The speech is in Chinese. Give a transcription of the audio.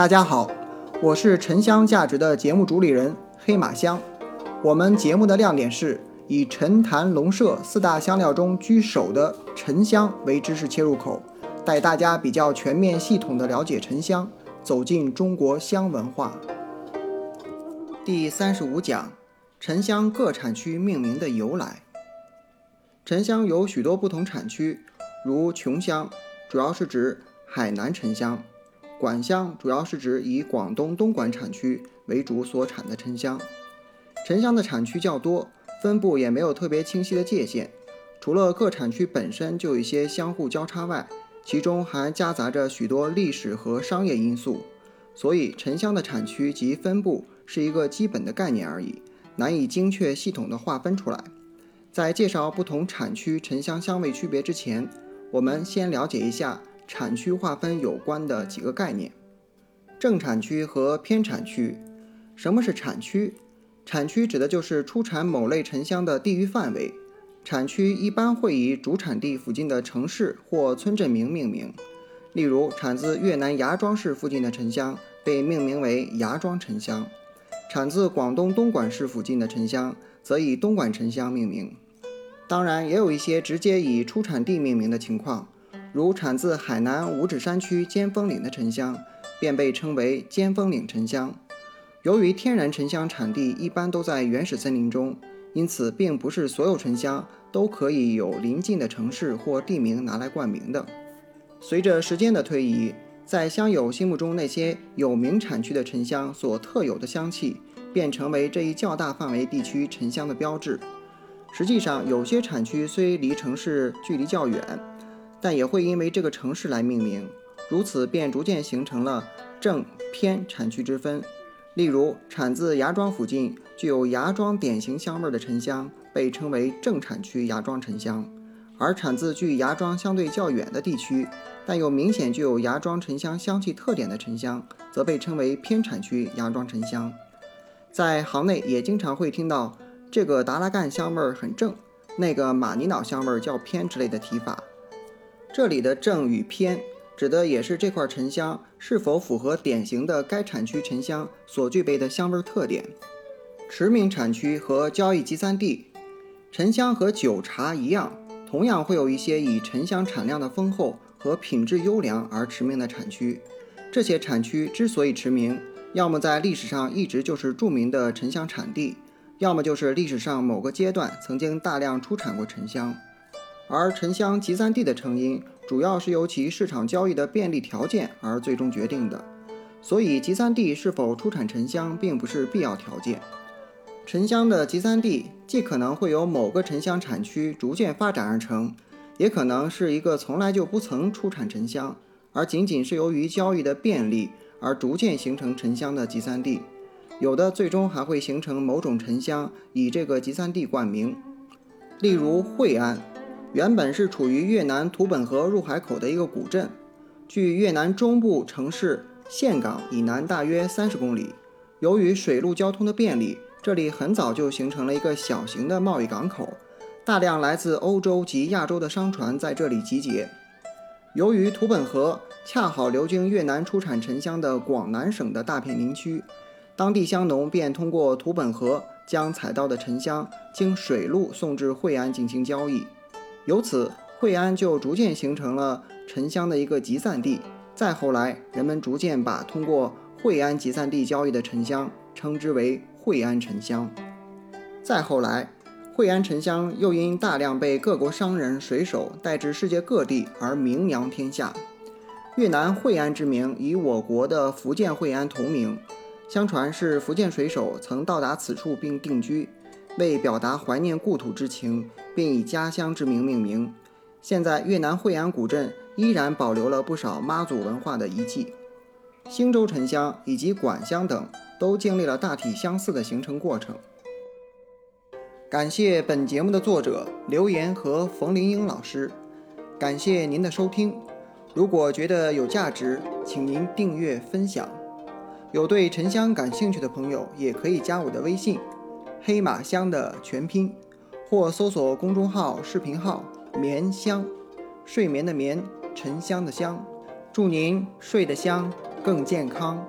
大家好，我是沉香价值的节目主理人黑马香。我们节目的亮点是以陈坛龙麝四大香料中居首的沉香为知识切入口，带大家比较全面系统的了解沉香，走进中国香文化。第三十五讲：沉香各产区命名的由来。沉香有许多不同产区，如琼香，主要是指海南沉香。管香主要是指以广东东莞产区为主所产的沉香，沉香的产区较多，分布也没有特别清晰的界限。除了各产区本身就有一些相互交叉外，其中还夹杂着许多历史和商业因素。所以，沉香的产区及分布是一个基本的概念而已，难以精确系统的划分出来。在介绍不同产区沉香香味区别之前，我们先了解一下。产区划分有关的几个概念：正产区和偏产区。什么是产区？产区指的就是出产某类沉香的地域范围。产区一般会以主产地附近的城市或村镇名命名。例如，产自越南芽庄市附近的沉香被命名为芽庄沉香；产自广东东莞市附近的沉香则以东莞沉香命名。当然，也有一些直接以出产地命名的情况。如产自海南五指山区尖峰岭的沉香，便被称为尖峰岭沉香。由于天然沉香产地一般都在原始森林中，因此并不是所有沉香都可以有邻近的城市或地名拿来冠名的。随着时间的推移，在香友心目中那些有名产区的沉香所特有的香气，便成为这一较大范围地区沉香的标志。实际上，有些产区虽离城市距离较远，但也会因为这个城市来命名，如此便逐渐形成了正偏产区之分。例如，产自芽庄附近具有芽庄典型香味的沉香，被称为正产区芽庄沉香；而产自距芽庄相对较远的地区，但又明显具有芽庄沉香香气特点的沉香，则被称为偏产区芽庄沉香。在行内也经常会听到这个达拉干香味很正，那个马尼瑙香味较偏之类的提法。这里的正与偏，指的也是这块沉香是否符合典型的该产区沉香所具备的香味特点。驰名产区和交易集散地，沉香和酒茶一样，同样会有一些以沉香产量的丰厚和品质优良而驰名的产区。这些产区之所以驰名，要么在历史上一直就是著名的沉香产地，要么就是历史上某个阶段曾经大量出产过沉香。而沉香集散地的成因，主要是由其市场交易的便利条件而最终决定的。所以，集散地是否出产沉香，并不是必要条件。沉香的集散地，既可能会由某个沉香产区逐渐发展而成，也可能是一个从来就不曾出产沉香，而仅仅是由于交易的便利而逐渐形成沉香的集散地。有的最终还会形成某种沉香，以这个集散地冠名。例如，惠安。原本是处于越南图本河入海口的一个古镇，距越南中部城市岘港以南大约三十公里。由于水陆交通的便利，这里很早就形成了一个小型的贸易港口，大量来自欧洲及亚洲的商船在这里集结。由于图本河恰好流经越南出产沉香的广南省的大片林区，当地香农便通过图本河将采到的沉香经水路送至惠安进行交易。由此，惠安就逐渐形成了沉香的一个集散地。再后来，人们逐渐把通过惠安集散地交易的沉香称之为惠安沉香。再后来，惠安沉香又因大量被各国商人、水手带至世界各地而名扬天下。越南惠安之名与我国的福建惠安同名，相传是福建水手曾到达此处并定居。为表达怀念故土之情，并以家乡之名命名。现在越南惠安古镇依然保留了不少妈祖文化的遗迹。兴州沉香以及管香等都经历了大体相似的形成过程。感谢本节目的作者刘岩和冯林英老师，感谢您的收听。如果觉得有价值，请您订阅分享。有对沉香感兴趣的朋友，也可以加我的微信。黑马香的全拼，或搜索公众号、视频号“眠香”，睡眠的眠，沉香的香。祝您睡得香，更健康。